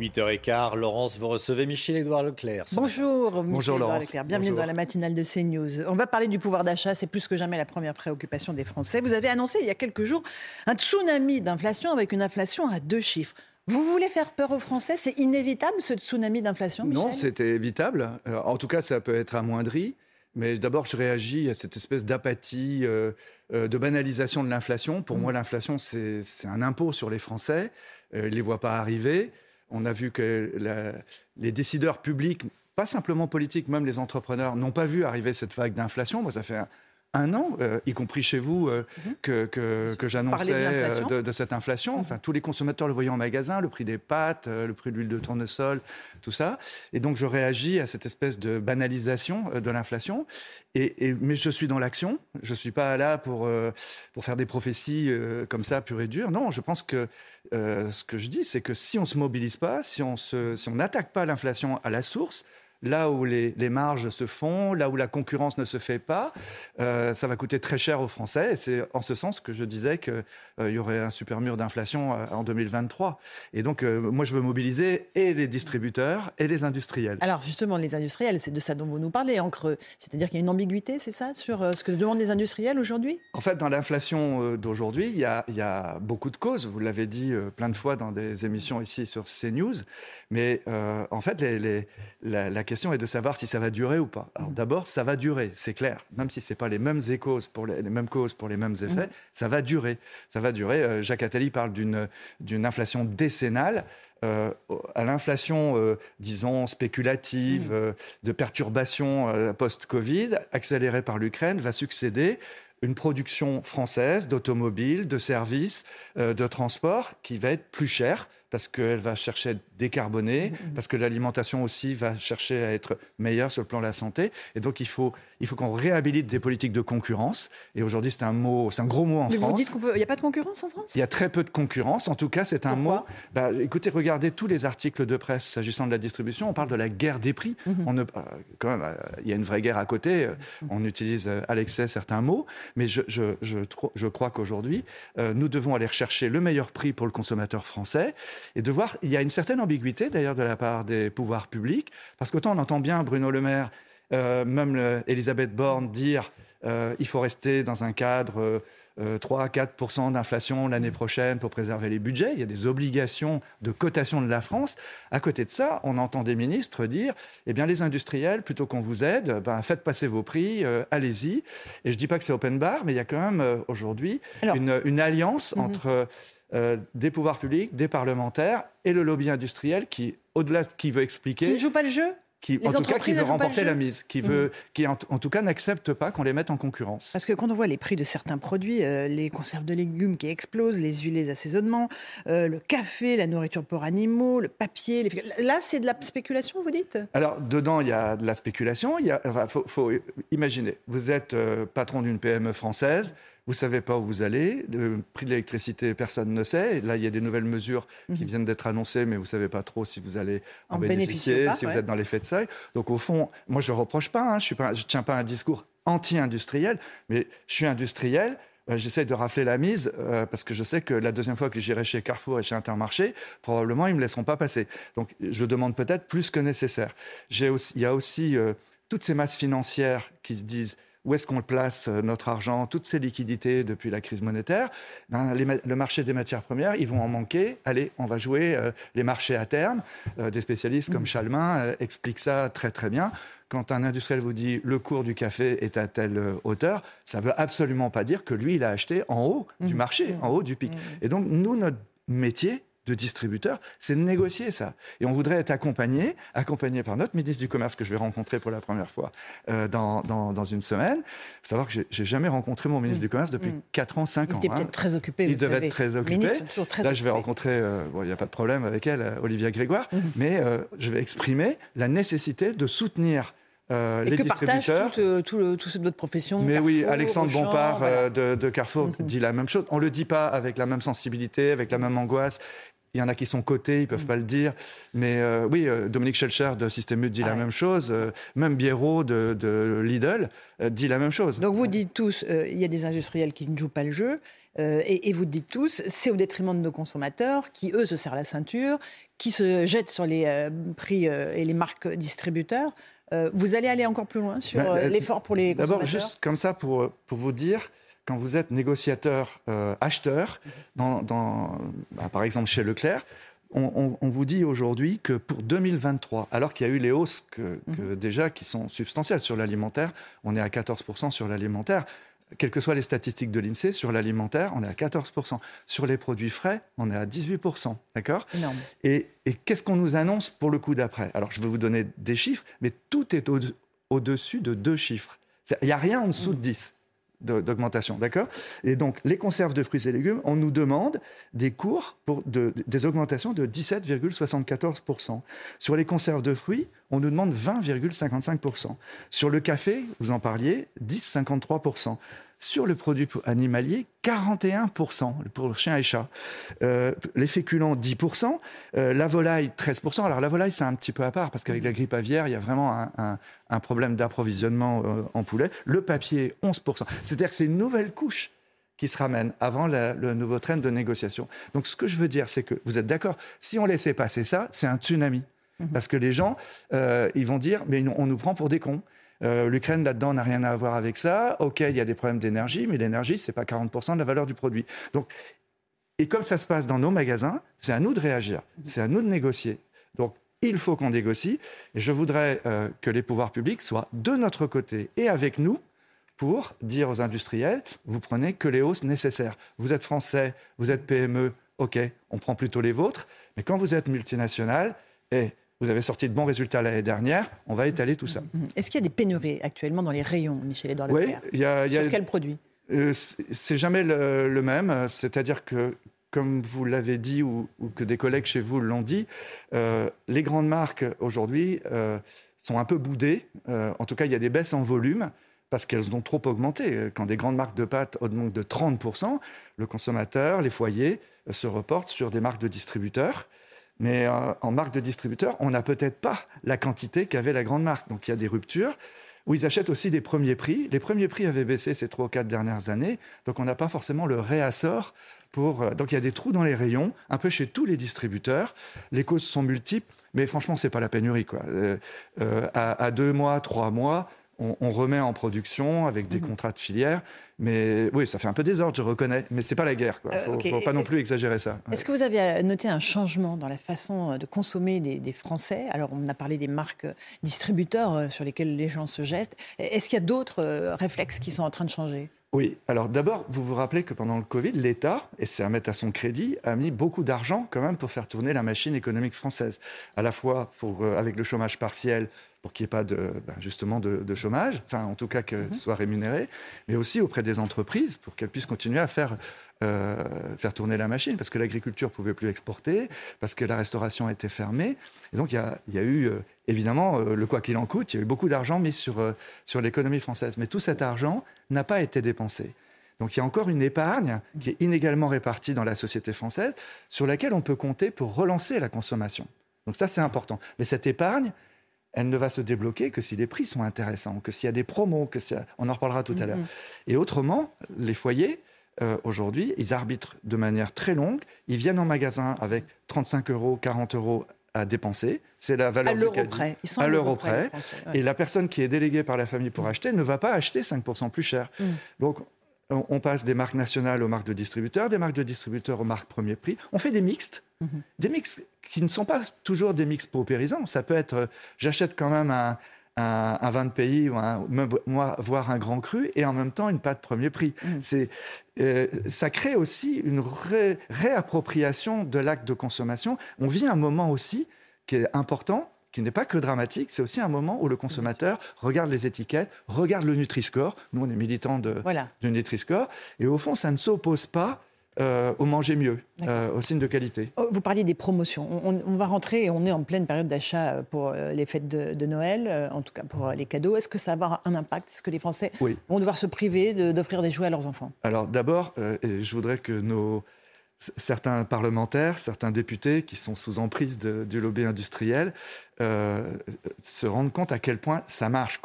8h15, Laurence, vous recevez Michel-Édouard Leclerc. Bonjour, Bonjour, Michel-Édouard Laurence. Leclerc. Bienvenue Bonjour. dans la matinale de CNews. On va parler du pouvoir d'achat, c'est plus que jamais la première préoccupation des Français. Vous avez annoncé il y a quelques jours un tsunami d'inflation avec une inflation à deux chiffres. Vous voulez faire peur aux Français? C'est inévitable ce tsunami d'inflation Non, Michel? c'était évitable. Euh, en tout cas, ça peut être amoindri. Mais d'abord, je réagis à cette espèce d'apathie, euh, euh, de banalisation de l'inflation. Pour moi, l'inflation, c'est c'est un impôt sur les Français. Euh, ils ne les voient pas arriver. On a vu que les décideurs publics, pas simplement politiques, même les entrepreneurs, n'ont pas vu arriver cette vague d'inflation. Un an, euh, y compris chez vous, euh, que, que, que j'annonçais de euh, de, de cette inflation. Enfin, tous les consommateurs le voyaient en magasin, le prix des pâtes, le prix de l'huile de tournesol, tout ça. Et donc, je réagis à cette espèce de banalisation de l'inflation. Et, et- mais je suis dans l'action. Je suis pas là pour, euh, pour faire des prophéties comme ça, pures et dures. Non, je pense que ce que je dis, c'est que si on se mobilise pas, si on se, si on n'attaque pas l'inflation à la source, là où les, les marges se font, là où la concurrence ne se fait pas, euh, ça va coûter très cher aux Français. Et c'est en ce sens que je disais qu'il y aurait un super mur d'inflation euh, en 2023. Et donc, euh, moi, je veux mobiliser et les distributeurs et les industriels. Alors justement, les industriels, c'est de ça dont vous nous parlez en creux. C'est-à-dire qu'il y a une ambiguïté, c'est ça, sur euh, ce que demandent les industriels aujourd'hui? En fait, dans l'inflation euh, d'aujourd'hui, il y, y a beaucoup de causes. Vous l'avez dit euh, plein de fois dans des émissions ici sur CNews. Mais euh, en fait, les- les- la, la question est de savoir si ça va durer ou pas. Alors d'abord, ça va durer, c'est clair. Même si ce n'est pas les mêmes causes pour les, les mêmes causes pour les mêmes effets, ça va durer. Ça va durer. Euh, Jacques Attali parle d'une d'une inflation décennale. Euh, à l'inflation, euh, disons, spéculative, euh, de perturbations euh, post-Covid, accélérée par l'Ukraine, va succéder une production française d'automobiles, de services, de transport qui va être plus chère parce qu'elle va chercher à être décarbonée, parce que l'alimentation aussi va chercher à être meilleure sur le plan de la santé. Et donc, il faut, il faut qu'on réhabilite des politiques de concurrence. Et aujourd'hui, c'est un mot, c'est un gros mot en Mais vous France. dites qu'il n'y a pas de concurrence en France? Il y a très peu de concurrence. En tout cas, c'est un Pourquoi? mot. Bah, écoutez, regardez tous les articles de presse s'agissant de la distribution. On parle de la guerre des prix. Mhm. On ne, euh, quand même, euh, il y a une vraie guerre à côté. Euh, On utilise à l'excès certains mots, mais je, je, je, tro- je crois qu'aujourd'hui, euh, nous devons aller rechercher le meilleur prix pour le consommateur français et de voir. Il y a une certaine ambiguïté d'ailleurs de la part des pouvoirs publics, parce qu'autant on entend bien Bruno Le Maire, euh, même le- Elisabeth Borne dire euh, il faut rester dans un cadre. euh, euh, 3 à 4% d'inflation l'année prochaine pour préserver les budgets. Il y a des obligations de cotation de la France. À côté de ça, on entend des ministres dire eh bien, les industriels, plutôt qu'on vous aide, ben, faites passer vos prix, euh, allez-y. Et je dis pas que c'est open bar, mais il y a quand même euh, aujourd'hui une, une alliance entre euh, des pouvoirs publics, des parlementaires et le lobby industriel qui, au-delà de qui veut expliquer, Qui ne joue pas le jeu qui, les en tout cas, qui veut remporter la mise, qui, veut, qui en, en tout cas n'accepte pas qu'on les mette en concurrence. Parce que quand on voit les prix de certains produits, euh, les conserves de légumes qui explosent, les huiles, les assaisonnements, euh, le café, la nourriture pour animaux, le papier, les... là c'est de la spéculation, vous dites? Alors, dedans, il y a de la spéculation. Il y a, enfin, faut, faut imaginer, vous êtes euh, patron d'une PME française, vous savez pas où vous allez, le prix de l'électricité, personne ne sait. Et là, il y a des nouvelles mesures qui viennent d'être annoncées, mais vous savez pas trop si vous allez en, En bénéficier bénéficier, ou pas, si ouais. vous êtes dans l'effet de seuil. Donc, au fond, moi, je reproche pas, hein, je ne tiens pas un discours anti-industriel, mais je suis industriel. euh, J'essaie de rafler la mise euh, parce que je sais que la deuxième fois que j'irai chez Carrefour et chez Intermarché, probablement ils me laisseront pas passer. Donc je demande peut-être plus que nécessaire. Aussi, il y a aussi euh, toutes ces masses financières qui se disent où est-ce qu'on place euh, notre argent, toutes ces liquidités depuis la crise monétaire? Ben, les le marché des matières premières, ils vont en manquer. Allez, on va jouer euh, les marchés à terme. Euh, des spécialistes comme Chalmin euh, expliquent ça très très bien. Quand un industriel vous dit le cours du café est à telle hauteur, ça veut absolument pas dire que lui, il a acheté en haut du marché, en haut du pic. Et donc, nous, notre métier, de distributeurs, c'est de négocier ça. Et on voudrait être accompagné, accompagné par notre ministre du Commerce que je vais rencontrer pour la première fois euh, dans, dans, une semaine. Il faut savoir que j'ai jamais rencontré mon ministre mm. du Commerce depuis 4 mm. ans, 5 ans. Il était peut-être très occupé. Il devait être très occupé. Là, je vais rencontrer, euh, il n'y a pas de problème avec elle, euh, Olivia Grégoire, mm. mais je vais exprimer la nécessité de soutenir euh, les que distributeurs. Tout, euh, tout, profession. Mais oui, Alexandre Bompard euh, de, Carrefour mm-hmm. dit la même chose. On ne le dit pas avec la même sensibilité, avec la même angoisse. Il y en a qui sont cotés, ils ne peuvent mm. pas le dire. Mais oui, Dominique Schelcher de Système dit la même chose. même Biérot de, de Lidl dit la même chose. Donc vous dites tous, il y a des industriels qui ne jouent pas le jeu. Et, et, vous dites tous, c'est au détriment de nos consommateurs qui, eux, se serrent la ceinture, qui se jettent sur les prix et les marques distributeurs. Euh, vous allez aller encore plus loin sur bah, euh, l'effort pour les consommateurs D'abord, juste comme ça, pour, pour vous dire, quand vous êtes négociateur euh, acheteur, dans, bah, par exemple chez Leclerc, on, vous dit aujourd'hui que pour 2023, alors qu'il y a eu les hausses que, mhm. déjà qui sont substantielles sur l'alimentaire, on est à 14% sur l'alimentaire, quelles que soient les statistiques de l'INSEE, sur l'alimentaire, on est à 14%. Sur les produits frais, on est à 18%. D'accord? Et, qu'est-ce qu'on nous annonce pour le coup d'après? Alors, je vais vous donner des chiffres, mais tout est au-dessus de deux chiffres. Il n'y a rien en dessous de 10 d'augmentation, d'accord? Et donc, les conserves de fruits et légumes, on nous demande des cours pour des augmentations de 17,74%. Sur les conserves de fruits, on nous demande 20,55%. Sur le café, vous en parliez, 10,53%. Sur le produit animalier, 41% pour chien et chat. Euh, les féculents, 10%. Euh, la volaille, 13%. Alors la volaille, c'est un petit peu à part parce qu'avec la grippe aviaire, il y a vraiment un, problème d'approvisionnement euh, en poulet. Le papier, 11%. C'est-à-dire que c'est une nouvelle couche qui se ramène avant le nouveau train de négociation. Donc ce que je veux dire, c'est que vous êtes d'accord, si on laissait passer ça, c'est un tsunami. Mhm. Parce que les gens, ils vont dire, mais on nous prend pour des cons. Euh, L'Ukraine, là-dedans, n'a rien à voir avec ça. OK, il y a des problèmes d'énergie, mais l'énergie, ce n'est pas 40% de la valeur du produit. Donc, et comme ça se passe dans nos magasins, c'est à nous de réagir, c'est à nous de négocier. Donc, il faut qu'on négocie. Et je voudrais euh, que les pouvoirs publics soient de notre côté et avec nous pour dire aux industriels, vous prenez que les hausses nécessaires. Vous êtes français, vous êtes PME, OK, on prend plutôt les vôtres. Mais quand vous êtes multinational, et vous avez sorti de bons résultats l'année dernière. On va étaler tout ça. Mm-hmm. Est-ce qu'il y a des pénuries actuellement dans les rayons, Michel Edouard Oui, il y a. Sur quel produit euh, C'est jamais le, même. C'est-à-dire que comme vous l'avez dit ou, que des collègues chez vous l'ont dit, euh, les grandes marques aujourd'hui euh, sont un peu boudées. en tout cas, il y a des baisses en volume parce qu'elles ont trop augmenté. Quand des grandes marques de pâtes augmentent de 30%, le consommateur, les foyers se reportent sur des marques de distributeurs. Mais euh, en marque de distributeur, on n'a peut-être pas la quantité qu'avait la grande marque. Donc il y a des ruptures où ils achètent aussi des premiers prix. Les premiers prix avaient baissé ces trois ou quatre dernières années, donc on n'a pas forcément le réassort pour. Euh, donc il y a des trous dans les rayons, un peu chez tous les distributeurs. Les causes sont multiples, mais franchement, c'est pas la pénurie. Quoi. Euh, à, deux mois, trois mois, on, remet en production avec des mmh. contrats de filière. Mais oui, ça fait un peu désordre, je reconnais. Mais c'est pas la guerre. Il ne faut, pas non plus exagérer ça. Est-ce que vous avez noté un changement dans la façon de consommer des, Français? Alors, on a parlé des marques distributeurs euh, sur lesquelles les gens se gestent. Est-ce qu'il y a d'autres euh, réflexes qui sont en train de changer? Oui, alors d'abord, vous vous rappelez que pendant le Covid, l'État, et c'est à mettre à son crédit, a mis beaucoup d'argent quand même pour faire tourner la machine économique française. À la fois pour, euh, avec le chômage partiel, pour qu'il n'y ait pas de, ben, justement de, chômage, enfin en tout cas que mhm. ce soit rémunéré, mais aussi auprès des entreprises pour qu'elles puissent continuer à faire, euh, faire tourner la machine, parce que l'agriculture ne pouvait plus exporter, parce que la restauration était fermée. Et donc il y a, eu euh, évidemment euh, le quoi qu'il en coûte, il y a eu beaucoup d'argent mis sur, sur l'économie française. Mais tout cet argent n'a pas été dépensé. Donc il y a encore une épargne qui est inégalement répartie dans la société française, sur laquelle on peut compter pour relancer la consommation. Donc ça, c'est important. Mais cette épargne, elle ne va se débloquer que si les prix sont intéressants, que s'il y a des promos, que on en reparlera tout à l'heure. Et autrement, les foyers, euh, aujourd'hui, ils arbitrent de manière très longue. Ils viennent en magasin avec 35 euros, 40 euros à dépenser. C'est la valeur à l'euro près. Ils sont à, l'euro près. Et la personne qui est déléguée par la famille pour acheter ne va pas acheter 5% plus cher. Mm. Donc, on passe des marques nationales aux marques de distributeurs, des marques de distributeurs aux marques premier prix. On fait des mixtes, mhm. des mix qui ne sont pas toujours des mix paupérisants. Ça peut être, euh, j'achète quand même un, un, vin de pays, ou un, voire un grand cru, et en même temps une pâte premier prix. Mm. C'est, euh, ça crée aussi une réappropriation de l'acte de consommation. On vit un moment aussi qui est important, qui n'est pas que dramatique, c'est aussi un moment où le consommateur regarde les étiquettes, regarde le Nutri-Score. Nous, on est militants de, du Nutri-Score. Et au fond, ça ne s'oppose pas euh, au manger mieux, euh, au signe de qualité. Oh, vous parliez des promotions. On, va rentrer et on est en pleine période d'achat pour euh, les fêtes de, Noël, en tout cas pour les cadeaux. Est-ce que ça va avoir un impact? Est-ce que les Français vont devoir se priver d'offrir des jouets à leurs enfants? Alors d'abord, je voudrais que nos certains parlementaires, certains députés qui sont sous emprise du lobby industriel se rendent compte à quel point ça marche.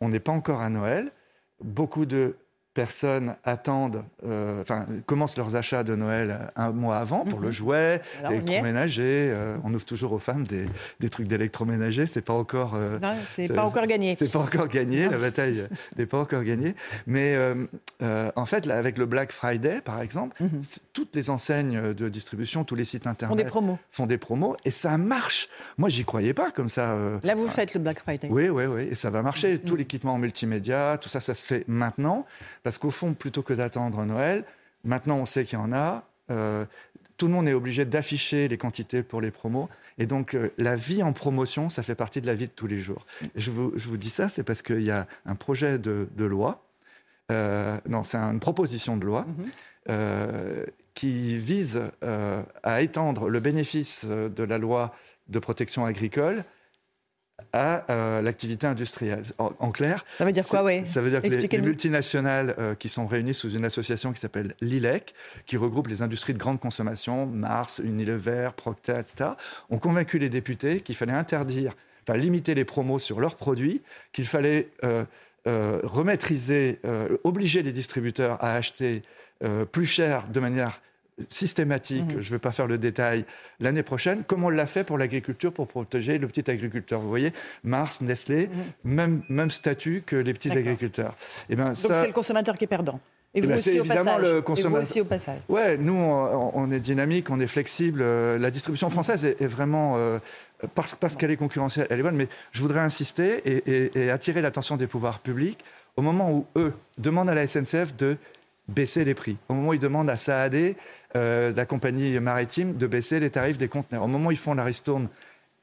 On n'est pas encore à Noël. Beaucoup de personnes attendent, euh, enfin, commencent leurs achats de Noël un mois avant pour le mhm. jouet, l'électroménager. Euh, on ouvre toujours aux femmes des, des trucs d'électroménager. C'est pas encore. Euh, c'est pas encore gagné. C'est pas encore gagné. la bataille n'est pas encore gagnée. Mais en fait, là, avec le Black Friday, par exemple, mhm. toutes les enseignes de distribution, tous les sites internet font des promos. Font des promos et ça marche. Moi, j'y croyais pas comme ça. là, vous faites le Black Friday. Oui, oui, oui, et ça va marcher. Mhm. Tout l'équipement multimédia, tout ça, ça se fait maintenant. Parce qu'au fond, plutôt que d'attendre Noël, maintenant on sait qu'il y en a. Euh, tout le monde est obligé d'afficher les quantités pour les promos. Et donc, euh, la vie en promotion, ça fait partie de la vie de tous les jours. je, vous, dis ça, c'est parce qu'il y a un projet de, loi, euh, non, c'est une proposition de loi, mhm. qui vise à étendre le bénéfice de la loi de protection agricole à euh, l'activité industrielle. En, clair, ça veut dire quoi, oui Ça veut dire que les, multinationales euh, qui sont réunies sous une association qui s'appelle l'ILEC, qui regroupe les industries de grande consommation, Mars, Unilever, Procter, etc., ont convaincu les députés qu'il fallait interdire, enfin limiter les promos sur leurs produits, qu'il fallait euh, remettriser, obliger les distributeurs à acheter plus cher de manière systématique, mhm. je ne vais pas faire le détail, l'année prochaine, comme on l'a fait pour l'agriculture pour protéger le petit agriculteur. Vous voyez, Mars, Nestlé, mhm. même, même statut que les petits agriculteurs. Et eh ben, Donc c'est le consommateur qui est perdant. Et vous, eh ben, aussi, au évidemment le consommateur. Et vous aussi au passage. Ouais, nous on, est dynamique, on est flexible. Euh, la distribution française est, vraiment euh, parce, parce qu'elle est concurrentielle, elle est bonne. Mais je voudrais insister et, et attirer l'attention des pouvoirs publics au moment où eux demandent à la SNCF de baisser les prix. Au moment où ils demandent à Saadé, euh, la compagnie maritime, de baisser les tarifs des conteneurs. Au moment où ils font la ristourne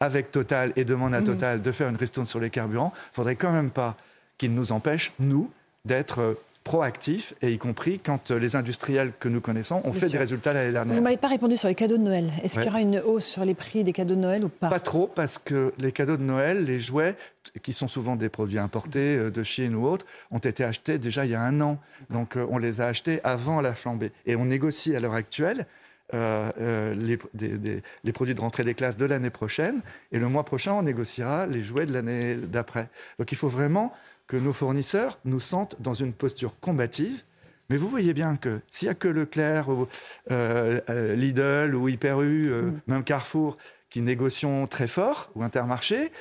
avec Total et demandent à mhm. Total de faire une ristourne sur les carburants, il ne faudrait quand même pas qu'ils nous empêchent, nous, d'être euh, proactif, et y compris quand euh, les industriels que nous connaissons ont fait des résultats l'année dernière. Vous ne m'avez pas répondu sur les cadeaux de Noël. Est-ce qu'il y aura une hausse sur les prix des cadeaux de Noël ou pas? Pas trop, parce que les cadeaux de Noël, les jouets, qui sont souvent des produits importés euh, de Chine ou autres, ont été achetés déjà il y a un an. Donc euh, on les a achetés avant la flambée. Et on négocie à l'heure actuelle les, les, produits de rentrée des classes de l'année prochaine. Et le mois prochain, on négociera les jouets de l'année d'après. Donc il faut vraiment que nos fournisseurs nous sentent dans une posture combative. Mais vous voyez bien que s'il n'y a que Leclerc, ou, euh, euh, Lidl ou Hyper U, euh, mm. même Carrefour, qui négocient très fort, ou Intermarché,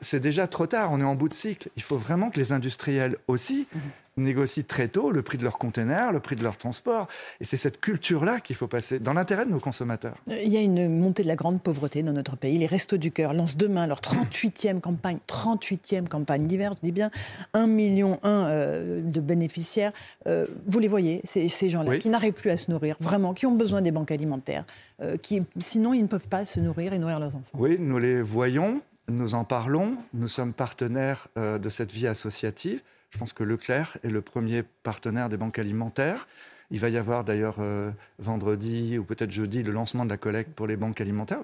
c'est déjà trop tard, on est en bout de cycle. Il faut vraiment que les industriels aussi mm négocient très tôt le prix de leurs containers, le prix de leur transport. Et c'est cette culture-là qu'il faut passer dans l'intérêt de nos consommateurs. Il y a une montée de la grande pauvreté dans notre pays. Les Restos du Cœur lancent demain leur 38e campagne, 38e campagne d'hiver, je dis bien 1,1 million euh, de bénéficiaires. Euh, vous les voyez, ces, gens-là, qui n'arrivent plus à se nourrir, vraiment, qui ont besoin des banques alimentaires, euh, qui, sinon ils ne peuvent pas se nourrir et nourrir leurs enfants. Oui, nous les voyons, nous en parlons, nous sommes partenaires de cette vie associative. Je pense que Leclerc est le premier partenaire des banques alimentaires. Il va y avoir d'ailleurs euh, vendredi ou peut-être jeudi le lancement de la collecte pour les banques alimentaires.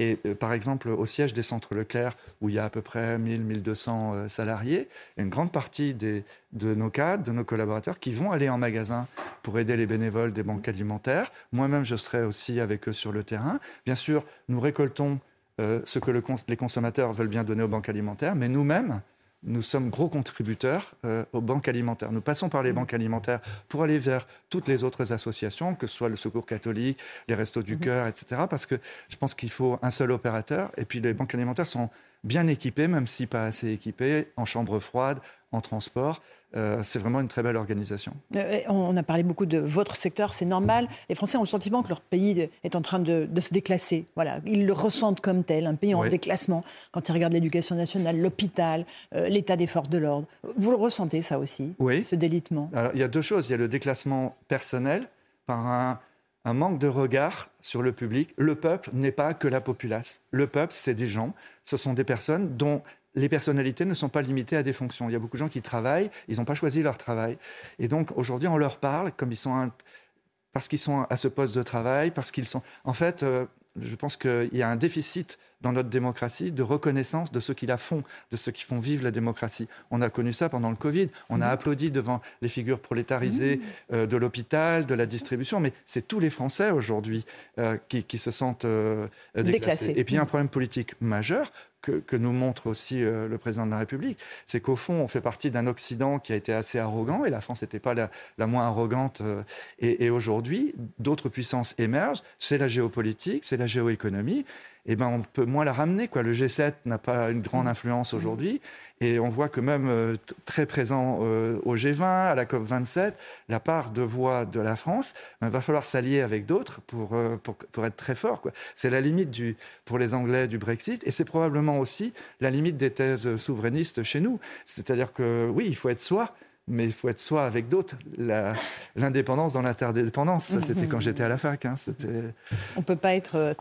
et euh, par exemple, au siège des centres Leclerc, où il y a à peu près 1000-1200 euh, salariés, une grande partie de nos cadres, de nos collaborateurs qui vont aller en magasin pour aider les bénévoles des banques alimentaires. Moi-même, je serai aussi avec eux sur le terrain. Bien sûr, nous récoltons ce que les consommateurs veulent bien donner aux banques alimentaires, mais nous-mêmes, nous sommes gros contributeurs euh, aux banques alimentaires. Nous passons par les mmh. banques alimentaires pour aller vers toutes les autres associations, que ce soit le Secours catholique, les Restos du mmh. Cœur, etc. Parce que je pense qu'il faut un seul opérateur. Et puis les banques alimentaires sont bien équipés, même si pas assez équipés, en chambre froide, en transport. Euh, c'est vraiment une très belle organisation. Euh, on a parlé beaucoup de votre secteur, c'est normal. Les Français ont le sentiment que leur pays est en train de, se déclasser. Voilà, ils le ressentent comme tel, un pays en déclassement. Quand ils regardent l'éducation nationale, l'hôpital, euh, l'état des forces de l'ordre, vous le ressentez ça aussi, oui. ce délitement? Alors, il y a deux choses. Il y a le déclassement personnel par un, un manque de regard sur le public. Le peuple n'est pas que la populace. Le peuple, c'est des gens. Ce sont des personnes dont les personnalités ne sont pas limitées à des fonctions. Il y a beaucoup de gens qui travaillent, ils n'ont pas choisi leur travail. Et donc aujourd'hui, on leur parle comme ils sont parce qu'ils sont à ce poste de travail, parce qu'ils sont. En fait, euh, je pense qu'il y a un déficit dans notre démocratie de reconnaissance de ceux qui la font, de ceux qui font vivre la démocratie. On a connu ça pendant le Covid. On a mmh. applaudi devant les figures prolétarisées mmh. euh, de l'hôpital, de la distribution, mais c'est tous les Français aujourd'hui euh, qui, se sentent déclassés. Et puis il y a un mmh. problème politique majeur que, nous montre aussi euh, le président de la République, c'est qu'au fond, on fait partie d'un Occident qui a été assez arrogant, et la France n'était pas la, moins arrogante. Euh, et aujourd'hui, d'autres puissances émergent, c'est la géopolitique, c'est la géoéconomie, eh ben, on peut moins la ramener. Quoi. Le G7 n'a pas une grande influence aujourd'hui. Et on voit que même euh, très présent euh, au G20, à la COP27, la part de voix de la France, il ben, va falloir s'allier avec d'autres pour, euh, pour, pour, être très fort. C'est la limite du, pour les Anglais du Brexit. Et c'est probablement aussi la limite des thèses souverainistes chez nous. C'est-à-dire que oui, il faut être soi mais il faut être soi avec d'autres. L'indépendance dans l'interdépendance, ça c'était quand j'étais à la fac. Hein, on ne peut pas être euh,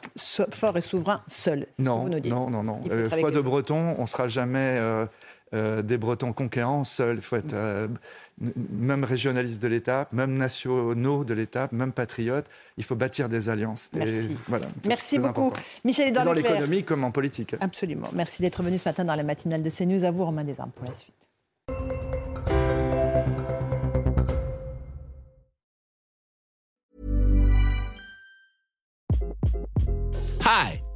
fort et souverain seul, non, vous nous dites. Non, non, non. Euh, foi de Breton, on ne sera jamais euh, des Bretons conquérants seuls. Il faut être même régionaliste de l'État, même nationaux de l'État, même patriotes. Il faut bâtir des alliances. Merci, voilà, Merci beaucoup. Michel Edouard Dans l'économie comme en politique. Absolument. Merci d'être venu ce matin dans la matinale de CNews. À vous, Romain Desarmes, pour la suite.